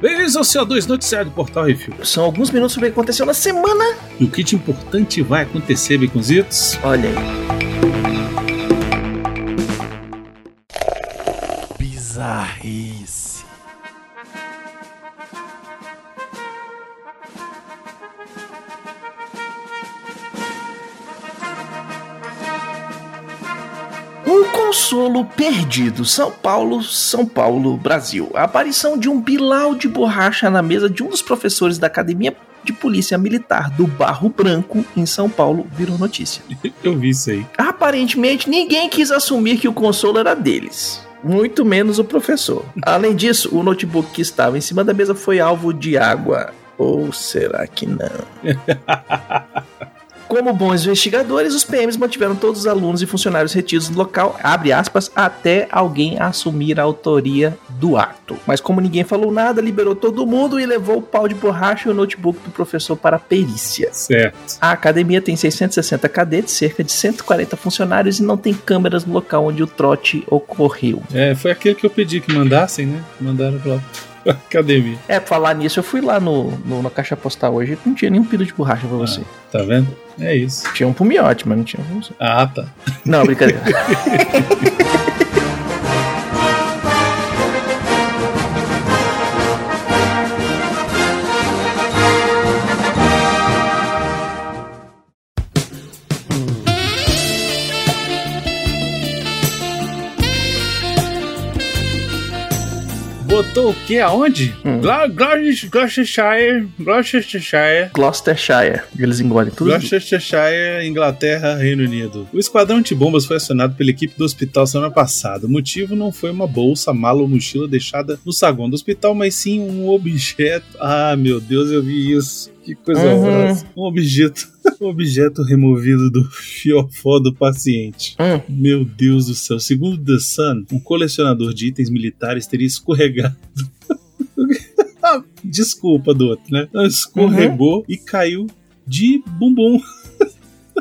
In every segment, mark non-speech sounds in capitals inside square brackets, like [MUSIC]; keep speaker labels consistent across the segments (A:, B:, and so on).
A: Bem-vindos ao CO2 Noticiário do Portal Refil.
B: São alguns minutos sobre o que aconteceu na semana.
A: E o que de importante vai acontecer, Baconzitos?
B: Olha aí.
C: Bizarrice.
B: Consolo perdido. São Paulo, São Paulo, Brasil. A aparição de um bilau de borracha na mesa de um dos professores da Academia de Polícia Militar do Barro Branco, em São Paulo, virou notícia. [LAUGHS]
A: Eu vi isso aí.
B: Aparentemente, ninguém quis assumir que o consolo era deles. Muito menos o professor. Além disso, o notebook que estava em cima da mesa foi alvo de água. Ou será que não? [LAUGHS] Como bons investigadores, os PMs mantiveram todos os alunos e funcionários retidos no local, abre aspas, até alguém assumir a autoria do ato. Mas como ninguém falou nada, liberou todo mundo e levou o pau de borracha e o notebook do professor para a perícia.
A: Certo.
B: A academia tem 660 cadetes, cerca de 140 funcionários e não tem câmeras no local onde o trote ocorreu.
A: É, foi aquele que eu pedi que mandassem, né? Mandaram pra academia.
B: É, pra falar nisso, eu fui lá no, no- na caixa postal hoje não tinha nenhum pino de borracha pra você.
A: Tá vendo? É isso.
B: Tinha um pro miote, mas não tinha você.
A: Ah, tá.
B: Não, brincadeira. [LAUGHS]
A: Botou o quê? Aonde?
B: Hum.
A: Gloucestershire. Gloucestershire.
B: Gloucestershire. Eles engolem tudo.
A: Gloucestershire, Inglaterra, Reino Unido. O esquadrão antibombas foi acionado pela equipe do hospital semana passada. O motivo não foi uma bolsa, mala ou mochila deixada no saguão do hospital, mas sim um objeto. Ah, meu Deus, eu vi isso. Que coisa
B: Uhum.
A: horrorosa. Um objeto. [LAUGHS] Um objeto removido do fiofó do paciente.
B: Hum.
A: Meu Deus do céu. Segundo The Sun, um colecionador de itens militares teria escorregado. [LAUGHS] Desculpa do outro, né? Escorregou e caiu de bumbum.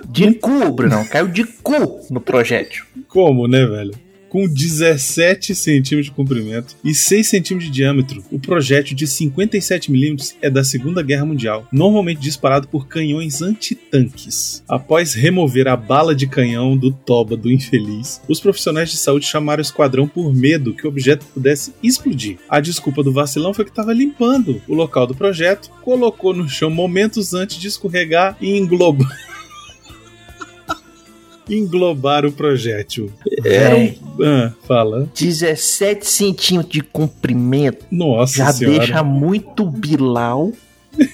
B: De cu, Brunão. Caiu de cu no projétil.
A: Como, né, velho? Com 17 centímetros de comprimento e 6 centímetros de diâmetro, o projétil de 57 milímetros é da Segunda Guerra Mundial, normalmente disparado por canhões antitanques. Após remover a bala de canhão do toba do infeliz, os profissionais de saúde chamaram o esquadrão por medo que o objeto pudesse explodir. A desculpa do vacilão foi que estava limpando o local do projeto, colocou no chão momentos antes de escorregar e englobar. Englobar o projétil. Era um... Ah, fala.
B: 17 centímetros de comprimento
A: Nossa
B: já
A: senhora.
B: deixa muito bilau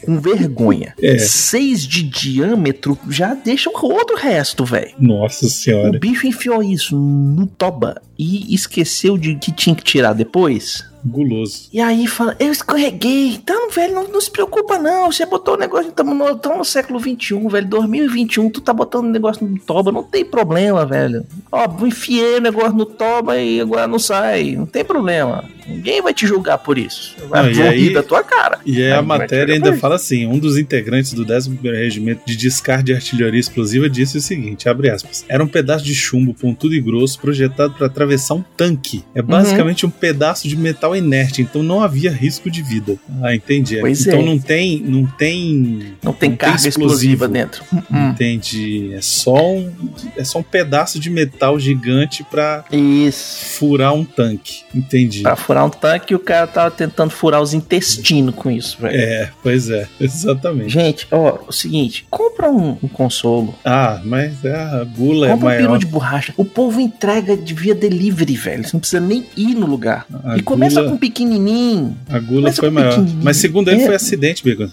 B: com vergonha.
A: É.
B: 6 de diâmetro já deixa o outro resto, velho.
A: Nossa
B: O
A: senhora.
B: bicho enfiou isso no toba e esqueceu de que tinha que tirar depois.
A: Guloso.
B: E aí fala, eu escorreguei. Então, velho, não, não se preocupa não. Você botou o negócio, estamos no, no século XXI, velho. 2021, tu tá botando o negócio no toba, não tem problema, velho. Ó, enfiei o negócio no toba e agora não sai. Não tem problema. Ninguém vai te julgar por isso. Vai
A: Não, aí-
B: da tua cara.
A: E aí
B: Aí
A: a matéria ainda fala assim: um dos integrantes do 11 Regimento de Descarte de Artilharia Explosiva disse o seguinte: abre aspas. Era um pedaço de chumbo pontudo e grosso projetado para atravessar um tanque. É basicamente um pedaço de metal inerte, então não havia risco de vida. Ah, entendi.
B: Pois
A: então
B: é.
A: não tem. Não tem.
B: Não tem
A: Não tem
B: carga
A: explosivo.
B: explosiva dentro. Hum,
A: Entendi. É só um. É só um pedaço de metal gigante para furar um tanque. Entendi.
B: Pra furar um tanque, o cara tava tentando furar os intestinos com isso, velho.
A: É, pois é, exatamente.
B: Gente, ó, o seguinte, compra um, um consolo,
A: Ah, mas a gula é
B: compra um peru
A: maior.
B: de borracha. O povo entrega de via delivery, velho. Você não precisa nem ir no lugar.
A: A
B: e começa
A: gula-
B: com pequenininho.
A: A gula foi
B: um
A: maior. Mas segundo ele
B: É.
A: foi acidente, Bacon.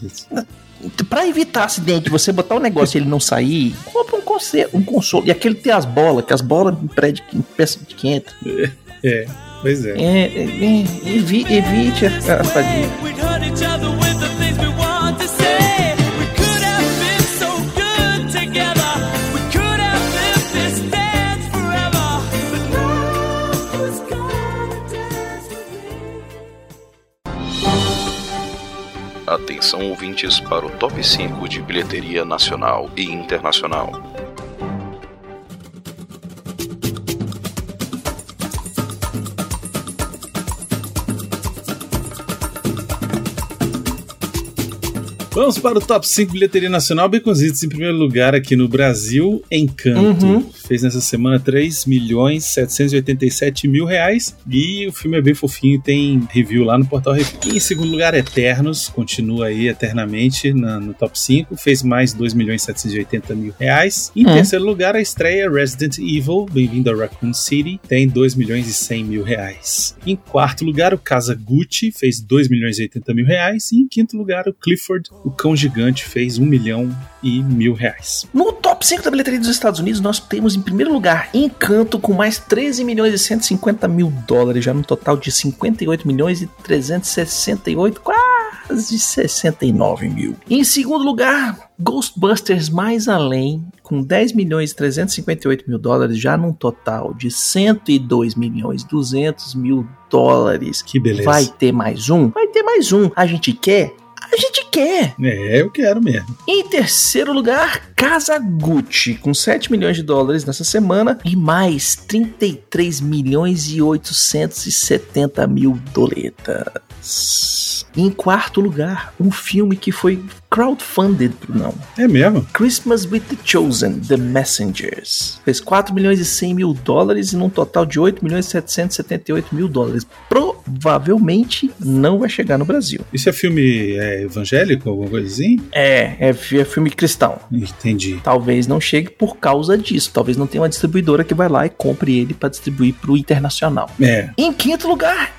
B: Pra evitar acidente, você botar o negócio e ele não sair, compra um, conse- um consolo. E aquele tem as bolas, que as bolas em peça de 500.
A: É, pois é.
B: É, é, é, evi- evite a, a fadiga.
D: We'd hurt each other with the things we want to say. We could have been so good together. We could have lived this dance forever. But now who's gonna dance with me?
E: Atenção ouvintes para o top 5 de bilheteria nacional e internacional.
A: Vamos para o top 5 bilheteria nacional. Baconzitos em primeiro lugar aqui no Brasil, Encanto.
B: Uhum.
A: Fez nessa semana 3 milhões 787 mil reais. E o filme é bem fofinho, tem review lá no Portal Review. E em segundo lugar, Eternos, continua aí eternamente na- no top 5. Fez mais 2 milhões 780 mil reais. Em
B: Hum.
A: terceiro lugar, a estreia Resident Evil, bem-vindo a Raccoon City, tem 2 milhões e 100 mil reais. Em quarto lugar, o Casa Gucci fez 2 milhões e 80 mil reais. E em quinto lugar, o Clifford, o Cão Gigante, fez 1 milhão e mil reais.
B: No top 5 da bilheteria dos Estados Unidos, nós temos em primeiro lugar Encanto com mais 13 milhões e 150 mil dólares, já no total de 58 milhões e 368, quase 69 mil. Em segundo lugar, Ghostbusters Mais Além, com 10 milhões e 358 mil dólares, já num total de 102 milhões e 200 mil dólares.
A: Que beleza.
B: Vai ter mais um? Vai ter mais um. A gente quer? Quer.
A: É, eu quero mesmo.
B: Em terceiro lugar, Casa Gucci, com 7 milhões de dólares nessa semana e mais 33 milhões e 870 mil doletas. Em quarto lugar, um filme que foi crowdfunded, não.
A: É mesmo?
B: Christmas with the Chosen, The Messengers. Fez 4 milhões e 100 mil dólares e num total de 8 milhões e 778 mil dólares. Provavelmente não vai chegar no Brasil.
A: Isso é filme é, evangélico, alguma coisa assim?
B: É, é, é filme cristão.
A: Entendi.
B: Talvez não chegue por causa disso. Talvez não tenha uma distribuidora que vai lá e compre ele para distribuir pro internacional.
A: É.
B: Em quinto lugar,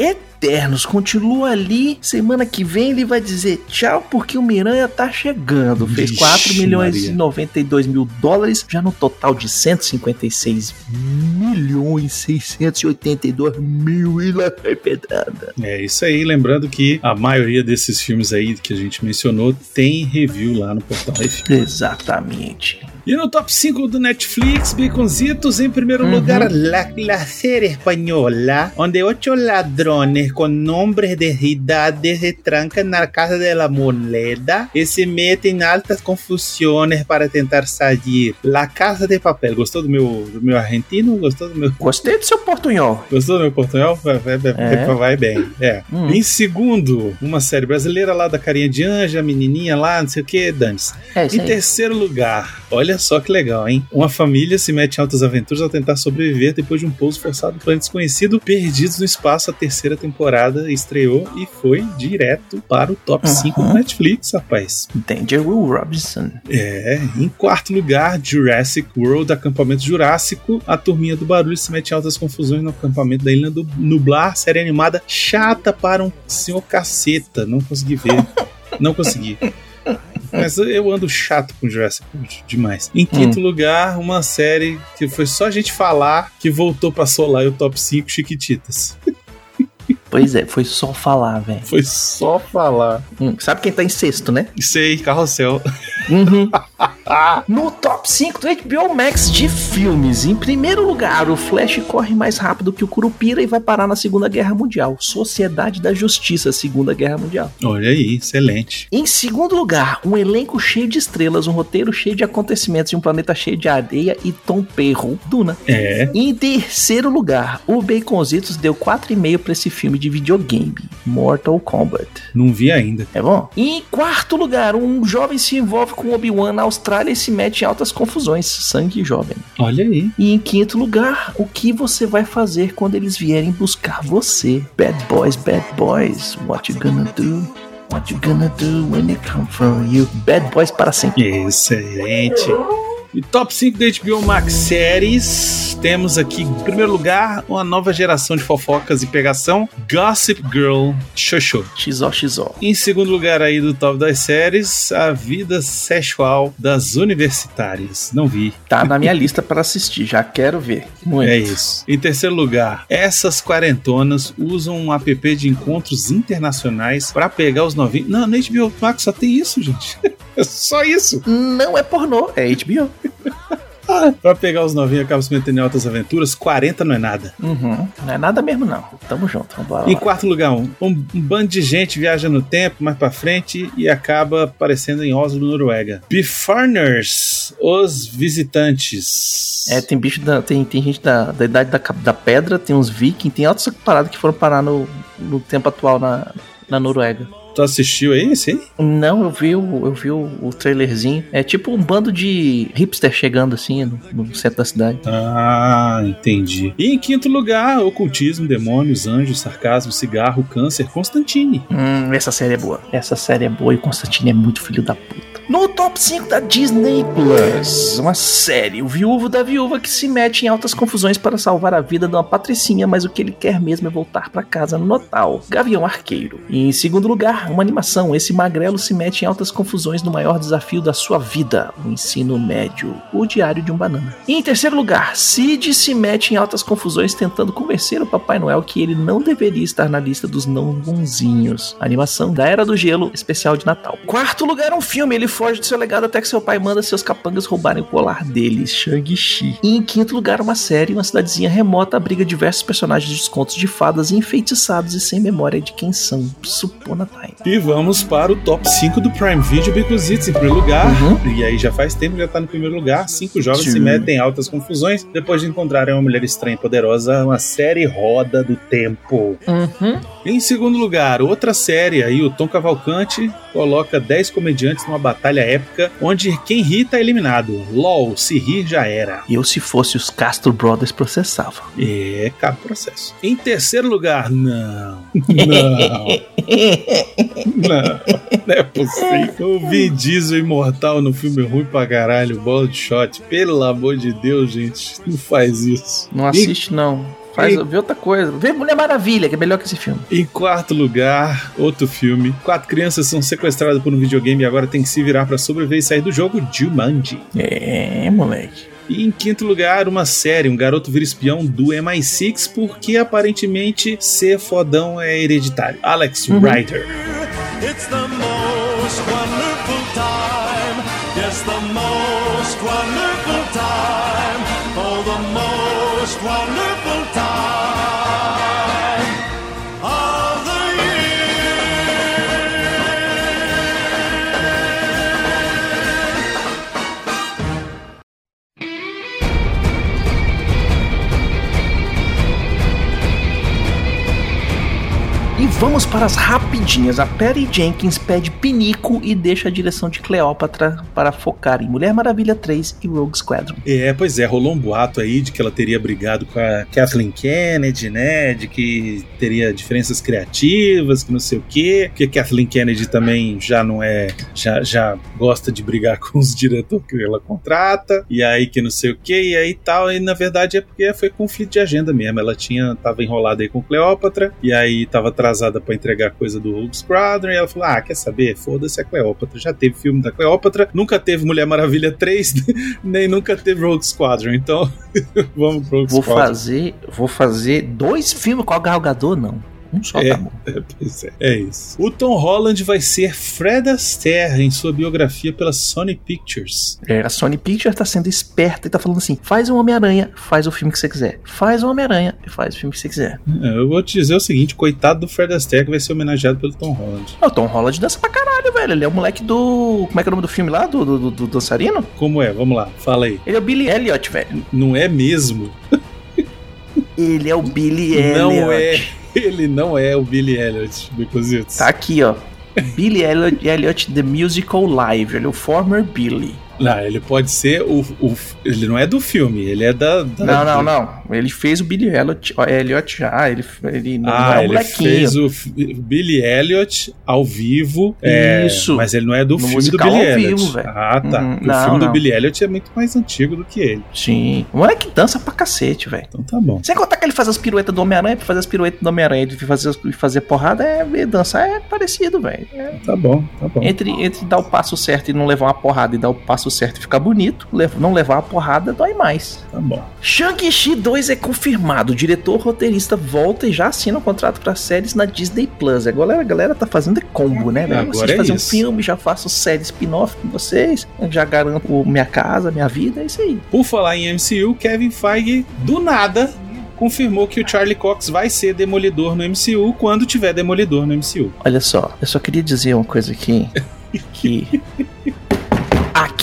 B: Eternos. Continua ali. Semana que vem ele vai dizer tchau porque o Miranha tá chegando. Fez
A: Vixe,
B: 4 milhões
A: Maria.
B: e 92 mil dólares, já no total de 156 milhões 682 mil e lá vai pedrada.
A: É isso aí, lembrando que a maioria desses filmes aí que a gente mencionou tem review lá no portal Review.
B: Exatamente.
A: E no top 5 do Netflix, Baconzitos, em primeiro
B: Uhum.
A: lugar, la, la serie española, onde ocho ladrones con nombres de idades se trancan na casa de la moneda e se metem em altas confusões para tentar sair. La Casa de Papel. Gostou do meu, do meu argentino? Gostou do meu
B: Gostei do seu portunhol.
A: Gostou do meu portunhol? Vai, vai,
B: É.
A: vai bem. É.
B: Hum.
A: Em segundo, uma série brasileira lá da carinha de anja, menininha lá, não sei o que, Dantes.
B: É
A: Em terceiro lugar, olha só que legal, hein? Uma família se mete em altas aventuras ao tentar sobreviver depois de um pouso forçado planeta desconhecido, Perdidos no Espaço. A terceira temporada estreou e foi direto para o top 5 do
B: Uhum.
A: Netflix, rapaz.
B: Danger Will Robinson.
A: É, em quarto lugar, Jurassic World, acampamento jurássico. A turminha do barulho se mete em altas confusões no acampamento da Ilha do Nublar, série animada chata para um senhor caceta. Não consegui ver. [LAUGHS] Não consegui. Mas eu ando chato com Jurassic World demais. Em quinto lugar, uma série que foi só a gente falar que voltou pra solar o top 5 Chiquititas.
B: Pois é, foi só falar, velho.
A: Foi só falar.
B: Hum, sabe quem tá em sexto, né?
A: Sei, carrossel.
B: Uhum. [LAUGHS] no top 5 do HBO Max de filmes, em primeiro lugar, o Flash corre mais rápido que o Curupira e vai parar na Segunda Guerra Mundial. Sociedade da Justiça, Segunda Guerra Mundial.
A: Olha aí, excelente.
B: Em segundo lugar, um elenco cheio de estrelas, um roteiro cheio de acontecimentos e um planeta cheio de areia e Tom Perro, Duna.
A: É.
B: Em terceiro lugar, o Baconzitos deu 4,5 pra esse filme de videogame, Mortal Kombat.
A: Não vi ainda.
B: É bom? Em quarto lugar, um jovem se envolve com Obi-Wan na Austrália e se mete em altas confusões. Sangue jovem.
A: Olha aí.
B: E em quinto lugar, o que você vai fazer quando eles vierem buscar você? Bad boys, bad boys, what you gonna do? What you gonna do when they come for you? Bad boys para sempre.
A: Excelente. E top 5 da HBO Max séries. Temos aqui, em primeiro lugar, uma nova geração de fofocas e pegação: Gossip Girl Xoxô.
B: XO, XO.
A: Em segundo lugar aí do top das séries, a vida sexual das universitárias. Não vi.
B: Tá na minha lista para assistir, já quero ver. Muito.
A: É isso. Em terceiro lugar, essas quarentonas usam um app de encontros internacionais pra pegar os novinhos. Não, no HBO Max só tem isso, gente. [LAUGHS] É [LAUGHS] só isso.
B: Não é pornô, é HBO. [LAUGHS]
A: Pra pegar os novinhos acaba se metendo em altas aventuras, 40 não é nada.
B: Uhum. Não é nada mesmo, não. Tamo junto, vambora.
A: Em
B: lá.
A: quarto lugar, um, um bando de gente viaja no tempo, mais pra frente, e acaba aparecendo em Oslo, Noruega. Befarners, os visitantes.
B: É, tem bicho da. Tem, tem gente da, da idade da, da pedra, tem uns vikings, tem outras paradas que foram parar no, no tempo atual na, na Noruega.
A: Tu assistiu aí esse aí?
B: Não, eu vi, o, eu vi o, o trailerzinho. É tipo um bando de hipster chegando assim no, no centro da cidade.
A: Ah, entendi. E em quinto lugar, ocultismo, demônios, anjos, sarcasmo, cigarro, câncer, Constantine.
B: Hum, essa série é boa. Essa série é boa e o Constantine é muito filho da puta. No top 5 da Disney Plus, uma série, o viúvo da viúva que se mete em altas confusões para salvar a vida de uma patricinha, mas o que ele quer mesmo é voltar para casa no Natal. Gavião Arqueiro. E em segundo lugar, uma animação, esse magrelo se mete em altas confusões no maior desafio da sua vida, o ensino médio, o diário de um banana. E em terceiro lugar, Sid se mete em altas confusões tentando convencer o Papai Noel que ele não deveria estar na lista dos não bonzinhos. Animação da Era do Gelo, especial de Natal. Quarto lugar, um filme, ele foge do seu legado até que seu pai manda seus capangas roubarem o colar dele, Shang-Chi. E em quinto lugar, uma série, uma cidadezinha remota abriga diversos personagens de descontos de fadas enfeitiçados e sem memória de quem são. Supona Time.
A: E vamos para o top 5 do Prime Video Because It's em primeiro lugar. E aí já faz tempo que já tá no primeiro lugar. Cinco jovens
B: Sim.
A: se metem em altas confusões depois de encontrarem uma mulher estranha e poderosa, uma série roda do tempo.
B: Uhum.
A: Em segundo lugar, outra série aí, o Tom Cavalcante coloca 10 comediantes numa batalha épica onde quem ri tá eliminado. LOL, se rir já era.
B: Eu, se fosse os Castro Brothers, processava.
A: É, cabe processo. Em terceiro lugar, não. Não. [LAUGHS] Não, não é possível. O Vin Diesel imortal no filme ruim pra caralho, bola de shot. Pelo amor de Deus, gente, não faz isso.
B: Não assiste, não. Faz, vê outra coisa. Vê Mulher Maravilha, que é melhor que esse filme.
A: Em quarto lugar, outro filme. Quatro crianças são sequestradas por um videogame e agora tem que se virar pra sobreviver e sair do jogo Jumanji.
B: É, moleque.
A: E em quinto lugar, uma série, um garoto vira espião do MI6 porque aparentemente ser fodão é hereditário. Alex Rider.
D: It's the most wonderful time.
B: Vamos para as rapidinhas. A Perry Jenkins pede pinico e deixa a direção de Cleópatra para focar em Mulher Maravilha 3 e Rogue Squadron.
A: É, pois é, rolou um boato aí de que ela teria brigado com a Kathleen Kennedy, né? De que teria diferenças criativas, que não sei o quê. Que a Kathleen Kennedy também já não é. Já, já gosta de brigar [LAUGHS] com os diretores que ela contrata. E aí que não sei o quê, e aí tal. E na verdade é porque foi conflito de agenda mesmo. Ela tinha. tava enrolada aí com Cleópatra, e aí tava atrasada pra entregar coisa do Rogue Squadron. E ela falou: Ah, quer saber? Foda-se a Cleópatra. Já teve filme da Cleópatra, nunca teve Mulher Maravilha 3, [LAUGHS] nem nunca teve Rogue Squadron. Então, [LAUGHS] vamos pro Rogue
B: Vou
A: Squadron.
B: fazer, vou fazer dois filmes com a Gal Gadot, não. Um só
A: É.
B: tá bom. [LAUGHS]
A: É, é, é isso. O Tom Holland vai ser Fred Astaire em sua biografia pela Sony Pictures.
B: É, a Sony Pictures tá sendo esperta e tá falando assim: faz um Homem-Aranha, faz o filme que você quiser. Faz um Homem-Aranha e faz o filme que você quiser.
A: É, Eu vou te dizer o seguinte: coitado do Fred Astaire que vai ser homenageado pelo Tom Holland.
B: O Tom Holland dança pra caralho, velho. Ele é o moleque do. Como é que é o nome do filme lá? Do, do, do- do dançarino?
A: Como é? Vamos lá, fala aí.
B: Ele é o Billy Elliot, velho.
A: Não é mesmo?
B: Ele é o Billy Elliot.
A: Não é. Ele não é o Billy Elliot, Becositos.
B: Tá aqui, ó. Billy Elliot, Elliot The Musical Live. Ele é o former Billy.
A: Não, ele pode ser o, o- Ele não é do filme, ele é da. da-
B: Não, não, não. Ele fez o Billy Elliot, Elliot já. Ele, ele não, não
A: Ah,
B: é um
A: ele
B: molequinho.
A: fez o Billy Elliot ao vivo. é,
B: Isso.
A: Mas ele não é do
B: No
A: filme do Billy
B: ao
A: Elliot.
B: vivo,
A: ah, tá. O
B: Não,
A: filme do
B: não.
A: Billy Elliot é muito mais antigo do que ele.
B: Sim. O moleque dança pra cacete, velho.
A: Então tá bom.
B: Sem contar que ele faz as piruetas do Homem-Aranha, pra fazer as piruetas do Homem-Aranha e fazer, fazer porrada, é, dançar é parecido, velho. É.
A: Tá bom, tá bom.
B: Entre, entre dar o passo certo e não levar uma porrada e dar o passo certo e ficar bonito, não levar a porrada dói mais.
A: Tá bom.
B: Shang-Chi 2 é confirmado. O diretor roteirista volta e já assina um contrato para séries na Disney Plus. Agora a galera tá fazendo é combo, né?
A: Agora
B: Vocês
A: é
B: fazer
A: isso.
B: um filme, já faço série spin-off com vocês, já garanto o- minha casa, minha vida, é isso aí.
A: Por falar em MCU, Kevin Feige, do nada, confirmou que o Charlie Cox vai ser Demolidor no MCU quando tiver Demolidor no MCU.
B: Olha só, eu só queria dizer uma coisa aqui, [LAUGHS] que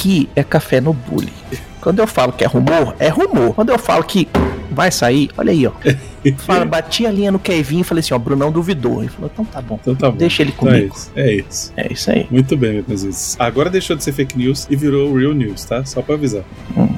B: aqui é café no bullying. Quando eu falo que é rumor, é rumor. Quando eu falo que vai sair? Olha aí, ó. [LAUGHS] Fala, bati a linha no Kevin e falei assim, ó, Brunão duvidou. Ele falou, então tá bom.
A: Então tá bom.
B: Deixa ele
A: Então é
B: comigo.
A: isso. É isso.
B: É isso aí.
A: Muito bem, meus vezes. Agora deixou de ser fake news e virou real news, tá? Só pra avisar.
B: Hum.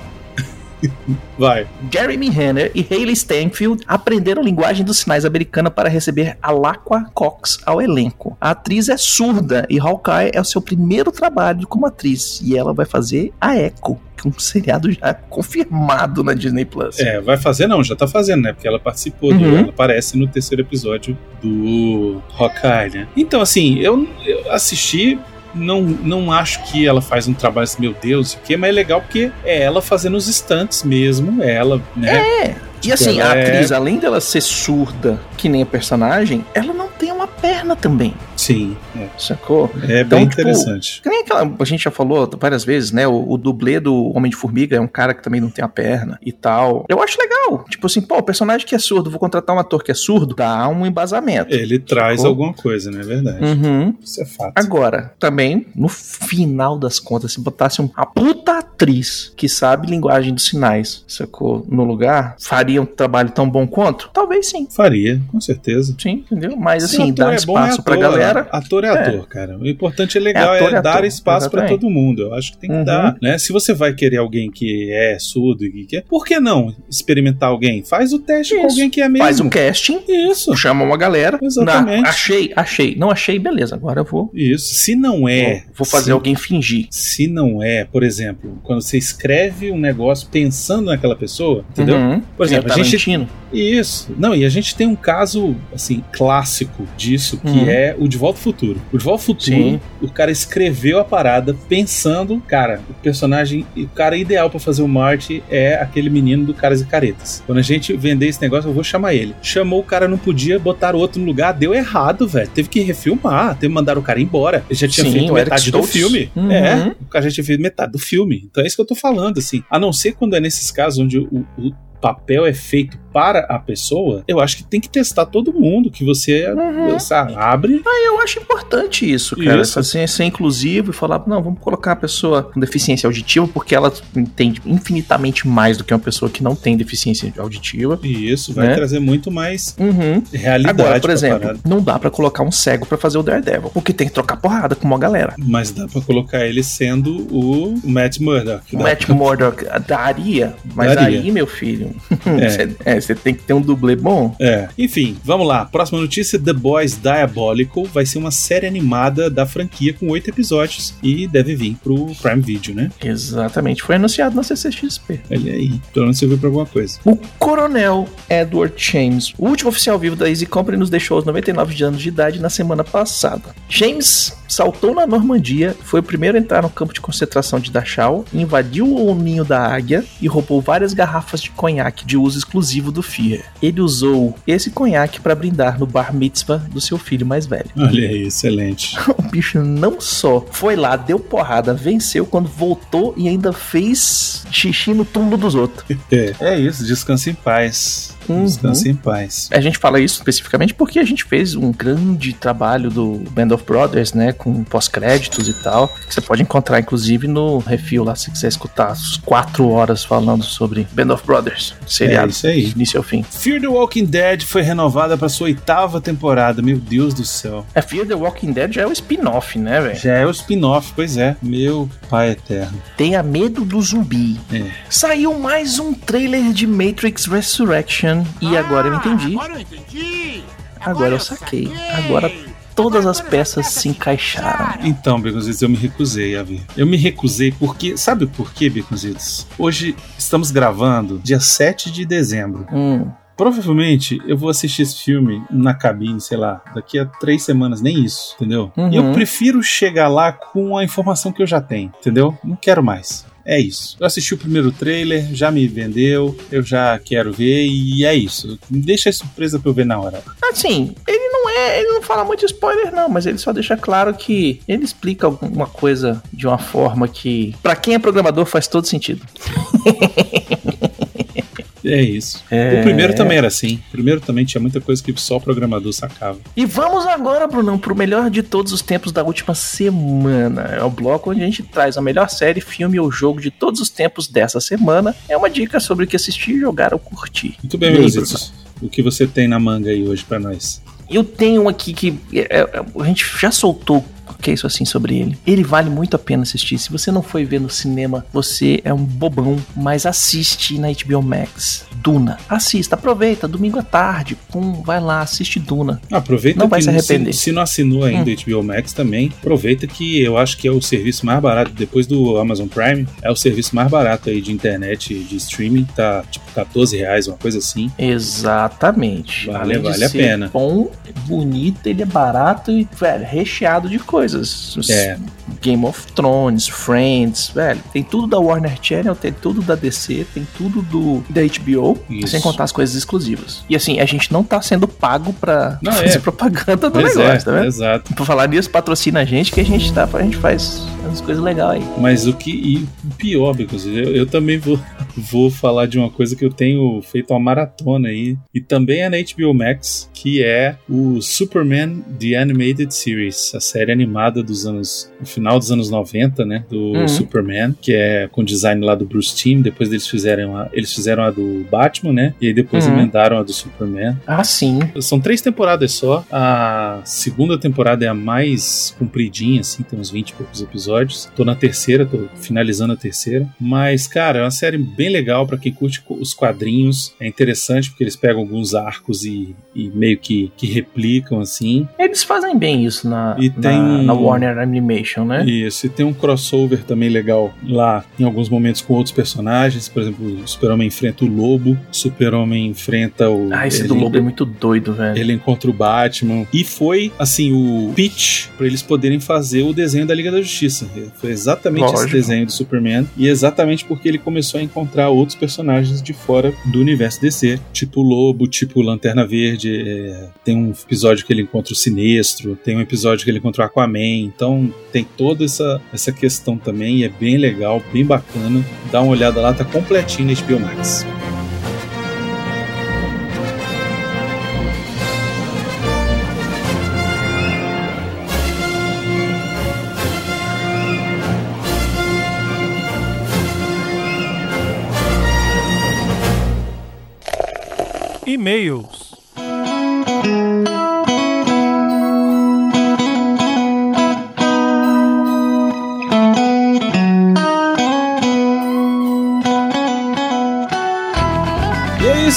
B: [LAUGHS]
A: Vai.
B: Jeremy Renner e Hayley Stanfield aprenderam linguagem dos sinais americana para receber Alaqua Cox ao elenco. A atriz é surda e Hawkeye é o seu primeiro trabalho como atriz e ela vai fazer a Echo, que é um seriado já confirmado na Disney Plus.
A: É, vai fazer não, já tá fazendo, né? Porque ela participou, do,
B: Uhum.
A: ela aparece no terceiro episódio do Hawkeye, né? Então, assim, eu, eu assisti, não, não acho que ela faz um trabalho assim, meu Deus, o que, mas é legal porque é ela fazendo os stunts mesmo, ela, né?
B: É. E assim,
A: Ela
B: a
A: é-
B: atriz, além dela ser surda, que nem a personagem, ela não tem perna também,
A: Sim, é,
B: sacou?
A: é
B: Então,
A: bem
B: tipo,
A: interessante.
B: Que nem aquela, a gente já falou várias vezes, né? O, o dublê do Homem de Formiga é um cara que também não tem a perna e tal. Eu acho legal. Tipo assim, pô, o personagem que é surdo, vou contratar um ator que é surdo, dá um embasamento.
A: Ele traz
B: Sacou?
A: alguma coisa, né? É verdade.
B: Uhum.
A: Isso é fato.
B: Agora, também, no final das contas, se botasse uma puta atriz que sabe linguagem dos sinais, sacou? No lugar, faria um trabalho tão bom quanto? Talvez sim.
A: Faria, com certeza.
B: Sim, entendeu? Mas assim, dá
A: é bom, é
B: espaço pra
A: ator,
B: galera.
A: Ator é,
B: É.
A: ator, cara. O importante é legal
B: É
A: é,
B: é
A: dar
B: ator,
A: espaço pra
B: exatamente.
A: todo mundo. Eu acho que tem que
B: Uhum.
A: dar, né? Se você vai querer alguém que é surdo e que quer, por que não experimentar alguém? Faz o teste com
B: Isso.
A: alguém que é mesmo.
B: Faz um casting,
A: Isso.
B: chama uma galera.
A: Exatamente.
B: Na- achei, achei. Não achei, beleza. Agora eu vou.
A: Isso. Se não é,
B: vou, vou fazer
A: se,
B: alguém fingir.
A: Se não é, por exemplo, quando você escreve um negócio pensando naquela pessoa, entendeu?
B: Uhum.
A: Por exemplo, a
B: Tem
A: gente. Isso. Não, e a gente tem um caso, assim, clássico disso, que
B: Uhum.
A: é o De Volta ao Futuro. O De Volta ao Futuro,
B: Sim.
A: o cara escreveu a parada pensando, cara, o personagem, o cara ideal pra fazer o Marty é aquele menino do Caras e Caretas. Quando a gente vender esse negócio, eu vou chamar ele. Chamou o cara, não podia, botar outro no lugar, deu errado, velho. Teve que refilmar, teve que mandar o cara embora. Ele já tinha
B: Sim,
A: feito metade do filme.
B: Uhum.
A: É, o cara já tinha feito metade do filme. Então é isso que eu tô falando, assim. A não ser quando é nesses casos onde o, o papel é feito para a pessoa, eu acho que tem que testar todo mundo, que você
B: Uhum.
A: sabe, abre.
B: Eu acho importante isso, cara.
A: Isso.
B: Assim, ser inclusivo e falar, não, vamos colocar a pessoa com deficiência auditiva, porque ela entende infinitamente mais do que uma pessoa que não tem deficiência auditiva.
A: E isso vai
B: Né?
A: trazer muito mais
B: Uhum.
A: realidade.
B: Agora, por
A: pra
B: exemplo,
A: parada.
B: não dá pra colocar um cego pra fazer o Daredevil, porque tem que trocar porrada com uma galera.
A: Mas dá pra colocar ele sendo o Matt Murdock.
B: O
A: Dá.
B: Matt Murdock daria, mas
A: Daria.
B: aí, meu filho,
A: É.
B: você é, tem que ter um dublê bom.
A: É. Enfim, vamos lá. Próxima notícia: The Boys Diabolical vai ser uma série animada da franquia com oito episódios e deve vir pro Prime Video, né?
B: Exatamente, foi anunciado na CCXP.
A: Olha aí. Pelo menos serviu pra alguma coisa.
B: O coronel Edward James, o último oficial vivo da Easy Company, nos deixou aos 99 de anos de idade na semana passada. James saltou na Normandia, foi o primeiro a entrar no campo de concentração de Dachau, invadiu o ninho da águia e roubou várias garrafas de conhaque de uso exclusivo do Führer. Ele usou esse conhaque para brindar no bar mitzvah do seu filho mais velho.
A: Olha aí, excelente. [LAUGHS]
B: O bicho não só foi lá, deu porrada, venceu, quando voltou e ainda fez xixi no túmulo dos outros.
A: É, é isso, descanse em paz.
B: Uhum.
A: Descanse em paz.
B: A gente fala isso especificamente porque a gente fez um grande trabalho do Band of Brothers, né? Com pós-créditos e tal. Que você pode encontrar, inclusive, no refil lá, se quiser escutar as quatro horas falando sobre Band of Brothers.
A: É
B: Seriado.
A: isso aí.
B: Início ao fim.
A: Fear the Walking Dead foi renovada para sua oitava temporada. Meu Deus do céu.
B: A Fear the Walking Dead já é o spin-off, né, velho?
A: Já é o spin-off, pois é. Meu pai eterno.
B: Tenha medo do zumbi.
A: É.
B: Saiu mais um trailer de Matrix Resurrection e agora eu entendi.
C: Agora eu entendi.
B: Agora eu saquei. Agora todas as peças se encaixaram.
A: Então, Beconzitos, eu me recusei a ver. Eu me recusei porque. Sabe por quê, Beconzitos? Hoje estamos gravando dia 7 de dezembro.
B: Hum,
A: Provavelmente eu vou assistir esse filme na cabine, sei lá, daqui a três semanas, nem isso, entendeu?
B: Uhum.
A: E eu prefiro chegar lá com a informação que eu já tenho, entendeu? Não quero mais. É isso. Eu assisti o primeiro trailer, já me vendeu, eu já quero ver e é isso. Me deixa a surpresa pra eu ver na hora.
B: Assim, ele não é, ele não fala muito spoiler não, mas ele só deixa claro que ele explica alguma coisa de uma forma que pra quem é programador faz todo sentido. [LAUGHS]
A: É isso.
B: É.
A: O primeiro também era assim. O primeiro também tinha muita coisa que só o programador sacava.
B: E vamos agora, Brunão, pro melhor de todos os tempos da última semana. É o bloco onde a gente traz a melhor série, filme ou jogo de todos os tempos dessa semana. É uma dica sobre o que assistir, jogar ou curtir.
A: Muito bem, Meluzitos. O que você tem na manga aí hoje pra nós?
B: Eu tenho um aqui que é, é, a gente já soltou o que é isso assim sobre ele. Ele vale muito a pena assistir. Se você não foi ver no cinema, você é um bobão, mas assiste na HBO Max. Duna. Assista, aproveita, domingo à tarde. Pum, vai lá, assiste Duna.
A: Aproveita
B: Não vai se arrepender. Hum.
A: Se, se não assinou ainda o HBO Max também, aproveita que eu acho que é o serviço mais barato, depois do Amazon Prime, é o serviço mais barato aí de internet, de streaming, tá tipo 14 reais, uma coisa assim.
B: Exatamente.
A: Vale-
B: Além
A: vale a pena.
B: Bom, bonito, ele é barato e, velho, recheado de coisas.
A: É.
B: Game of Thrones, Friends, velho. Tem tudo da Warner Channel, tem tudo da DC, tem tudo do da HBO,
A: Isso.
B: sem contar as coisas exclusivas. E assim, a gente não tá sendo pago pra
A: Não, [LAUGHS]
B: fazer
A: é.
B: propaganda do
A: Pois
B: negócio,
A: é,
B: tá vendo?
A: exato.
B: Por falar nisso, patrocina a gente que a gente tá, a gente faz umas coisas legais aí.
A: Mas o que e o pior, Bicos, eu, eu também vou, [LAUGHS] vou falar de uma coisa que eu tenho feito uma maratona aí, e também é na HBO Max, que é o Superman The Animated Series, a série animada dos anos, no final dos anos 90, né, do
B: Uhum.
A: Superman, que é com design lá do Bruce Timm, depois eles fizeram a, eles fizeram a do Batman, né, e aí depois
B: Uhum.
A: emendaram a do Superman.
B: Ah, sim.
A: São três temporadas só. A segunda temporada é a mais compridinha, assim, tem uns 20 e poucos episódios. Tô na terceira, tô finalizando a terceira. Mas, cara, é uma série bem legal pra quem curte os quadrinhos. É interessante porque eles pegam alguns arcos e, e meio que, que replicam, assim.
B: Eles fazem bem isso na,
A: E
B: na,
A: tem um-
B: na Warner Animation, né?
A: Isso, e tem um crossover também legal lá, em alguns momentos com outros personagens. Por exemplo, o Super-Homem enfrenta o Lobo, Super-Homem enfrenta o.
B: Ah, esse do
A: ele-
B: Lobo é muito doido, velho.
A: Ele encontra o Batman. E foi, assim, o pitch pra eles poderem fazer o desenho da Liga da Justiça. Foi exatamente esse
B: Lógico.
A: desenho do Superman. E exatamente porque ele começou a encontrar outros personagens de fora do universo DC. Tipo Lobo, tipo Lanterna Verde. é, tem um episódio que ele encontra o Sinestro. Tem um episódio que ele encontra o Aquaman. Então tem toda essa, essa questão também. E é bem legal, bem bacana. Dá uma olhada lá, tá completinho na HBO Max.
C: E-mails.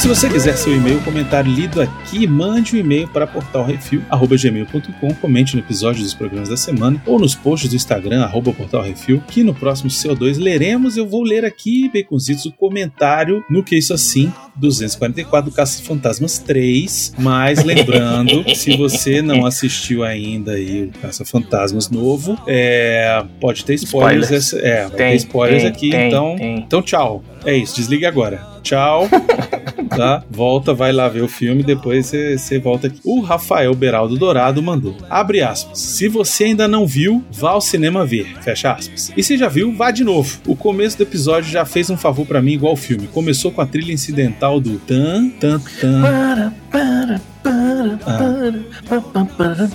A: Se você quiser seu e-mail, comentário lido aqui, mande um e-mail para portalrefil.gmail.com, comente no episódio dos programas da semana ou nos posts do Instagram, arroba portalrefil, que no próximo CO2 leremos. Eu vou ler aqui, Baconzitos, o comentário no Que Isso Assim, 244 do Caça Fantasmas 3. Mas lembrando, [LAUGHS] se você não assistiu ainda aí o Caça Fantasmas novo, é, pode ter spoilers.
B: Spoilers.
A: é,
B: Tem,
A: ter spoilers
B: tem,
A: aqui,
B: tem,
A: então. Então, tchau. É isso, desliga agora. Tchau. [LAUGHS] tá? Volta, vai lá ver o filme, depois você volta aqui. O Rafael Beraldo Dourado mandou. Abre aspas. Se você ainda não viu, vá ao cinema ver. Fecha aspas. E se já viu, vá de novo. O começo do episódio já fez um favor pra mim igual o filme. Começou com a trilha incidental do tan, tan, tan.
B: Para, para, para, para, para, para, para,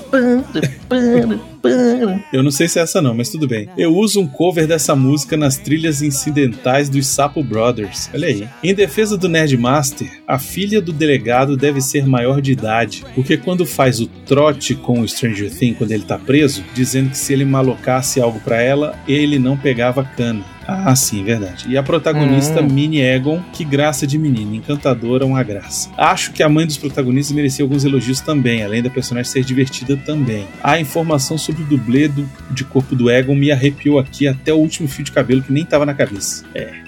B: para, para.
A: Eu não sei se é essa não, mas tudo bem. Eu uso um cover dessa música nas trilhas incidentais dos Sapo Brothers. Olha aí. Em defesa do Nerdmaster, a filha do delegado deve ser maior de idade, porque quando faz o trote com o Stranger Things quando ele tá preso, dizendo que se ele malocasse algo pra ela, ele não pegava cana. Ah, sim, verdade. E a protagonista
B: Hum.
A: Minnie Egon, que graça de menina, encantadora, uma graça. Acho que a mãe dos protagonistas merecia alguns elogios também, além da personagem ser divertida também. A informação sobre o dublê do, de corpo do Egon me arrepiou aqui até o último fio de cabelo que nem tava na cabeça.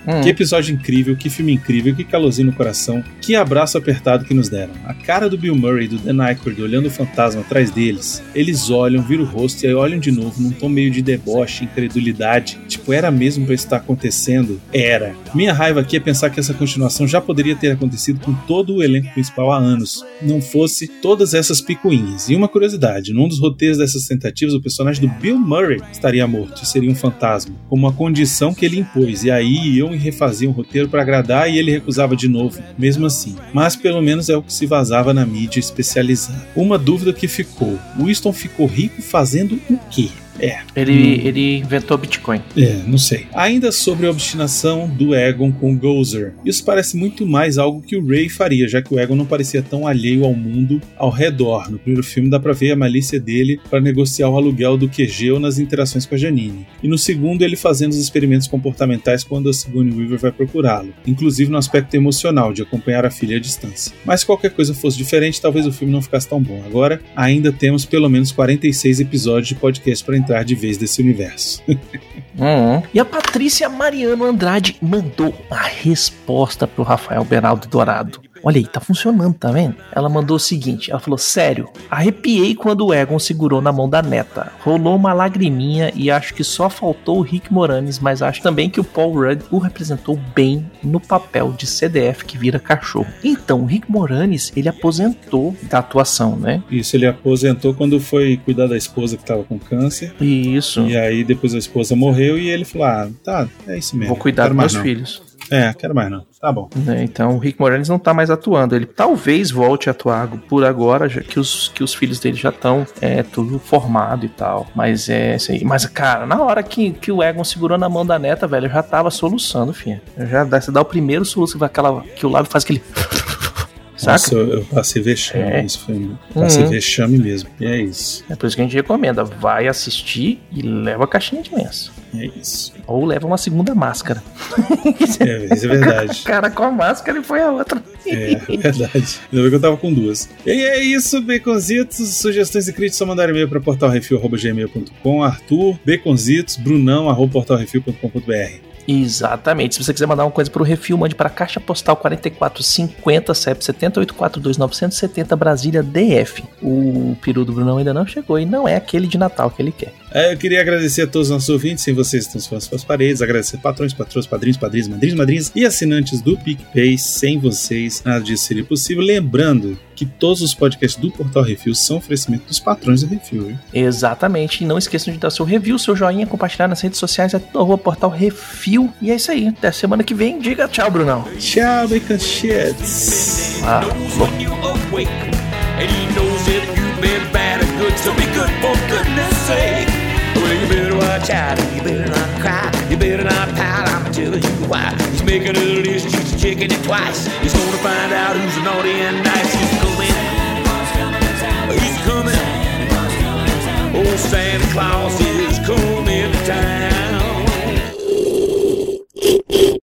B: Hum.
A: Que episódio incrível, que filme incrível, que calorzinho no coração, que abraço apertado que nos deram. A cara do Bill Murray e do Dan Aykroyd olhando o fantasma atrás deles. Eles olham, viram o rosto e aí olham de novo num tom meio de deboche, incredulidade. Tipo, era mesmo pra esse está acontecendo era. Minha raiva aqui é pensar que essa continuação já poderia ter acontecido com todo o elenco principal há anos, não fosse todas essas picuinhas. E uma curiosidade: num dos roteiros dessas tentativas, o personagem do Bill Murray estaria morto e seria um fantasma, como uma condição que ele impôs. E aí iam e refaziam o roteiro para agradar e ele recusava de novo, mesmo assim. Mas pelo menos é o que se vazava na mídia especializada. Uma dúvida que ficou: Winston ficou rico fazendo o quê? É.
B: Ele, ele inventou Bitcoin.
A: É, não sei. Ainda sobre a obstinação do Egon com Gozer. Isso parece muito mais algo que o Ray faria, já que o Egon não parecia tão alheio ao mundo ao redor. No primeiro filme dá pra ver a malícia dele para negociar o aluguel do QG ou nas interações com a Janine. E no segundo, ele fazendo os experimentos comportamentais quando a Sigourney Weaver vai procurá-lo, inclusive no aspecto emocional de acompanhar a filha à distância. Mas qualquer coisa fosse diferente, talvez o filme não ficasse tão bom. Agora, ainda temos pelo menos 46 episódios de podcast para entrar de vez desse universo. [LAUGHS]
B: Uhum. E a Patrícia Mariano Andrade mandou a resposta pro Rafael Beraldo Dourado. Olha aí, tá funcionando, tá vendo? Ela mandou o seguinte: ela falou, sério, arrepiei quando o Egon segurou na mão da neta. Rolou uma lagriminha e acho que só faltou o Rick Moranis, mas acho também que o Paul Rudd o representou bem no papel de CDF que vira cachorro. Então, o Rick Moranis, ele aposentou da atuação, né?
A: Isso, ele aposentou quando foi cuidar da esposa que tava com câncer.
B: Isso.
A: E aí depois a esposa morreu e ele falou: Ah, tá, é isso mesmo.
B: Vou cuidar dos meus
A: não.
B: filhos.
A: É, quero mais não. Tá bom.
B: né? Então o Rick Moranis não tá mais atuando. Ele talvez volte a atuar por agora, já que os, que os filhos dele já estão é, tudo formado e tal. Mas é isso aí. Mas, cara, na hora que, que o Egon segurou na mão da neta, velho, eu já tava soluçando, filho. Eu já você dá o primeiro soluço, aquela, que o lábio faz aquele. Saca?
A: Nossa, eu, eu passei vexame.
B: É.
A: Isso foi. Passei
B: Uhum.
A: vexame mesmo. E é isso.
B: É por isso que a gente recomenda. Vai assistir e leva a caixinha de lenço.
A: É isso.
B: Ou leva uma segunda máscara.
A: É, isso é verdade. [LAUGHS]
B: cara com a máscara e foi a outra.
A: É, verdade. Ainda bem que eu tava com duas. E é isso, Baconzitos. Sugestões e críticas só mandar e-mail para portalrefil.gmail.com Arthur, Baconzitos, Brunão, arroba portalrefil.com.br
B: Exatamente. Se você quiser mandar uma coisa pro refil, mande para Caixa Postal 4450 CEP 70842 Brasília DF. O peru do Brunão ainda não chegou e não é aquele de Natal que ele quer.
A: É, eu queria agradecer a todos os nossos ouvintes, sem vocês estão fãs para as paredes, agradecer patrões, patrões, padrinhos, padrinhos, madrinhos, madrinhas e assinantes do PicPay. Sem vocês, nada disso seria possível. Lembrando que todos os podcasts do Portal Refil são oferecimento dos patrões do Refil. Hein?
B: Exatamente. E não esqueçam de dar seu review, seu joinha, compartilhar nas redes sociais, é arroba portal Refil. E é isso aí. Até semana que vem. Diga tchau, Brunão.
A: Tchau, Bacon Shits!
B: Ah,
D: knows a child. You better not cry, you better not pout. I'm telling you why. He's making a list, she's checking it twice. He's gonna find out who's naughty and nice. He's coming, he's coming. Oh, Santa Claus is coming to town.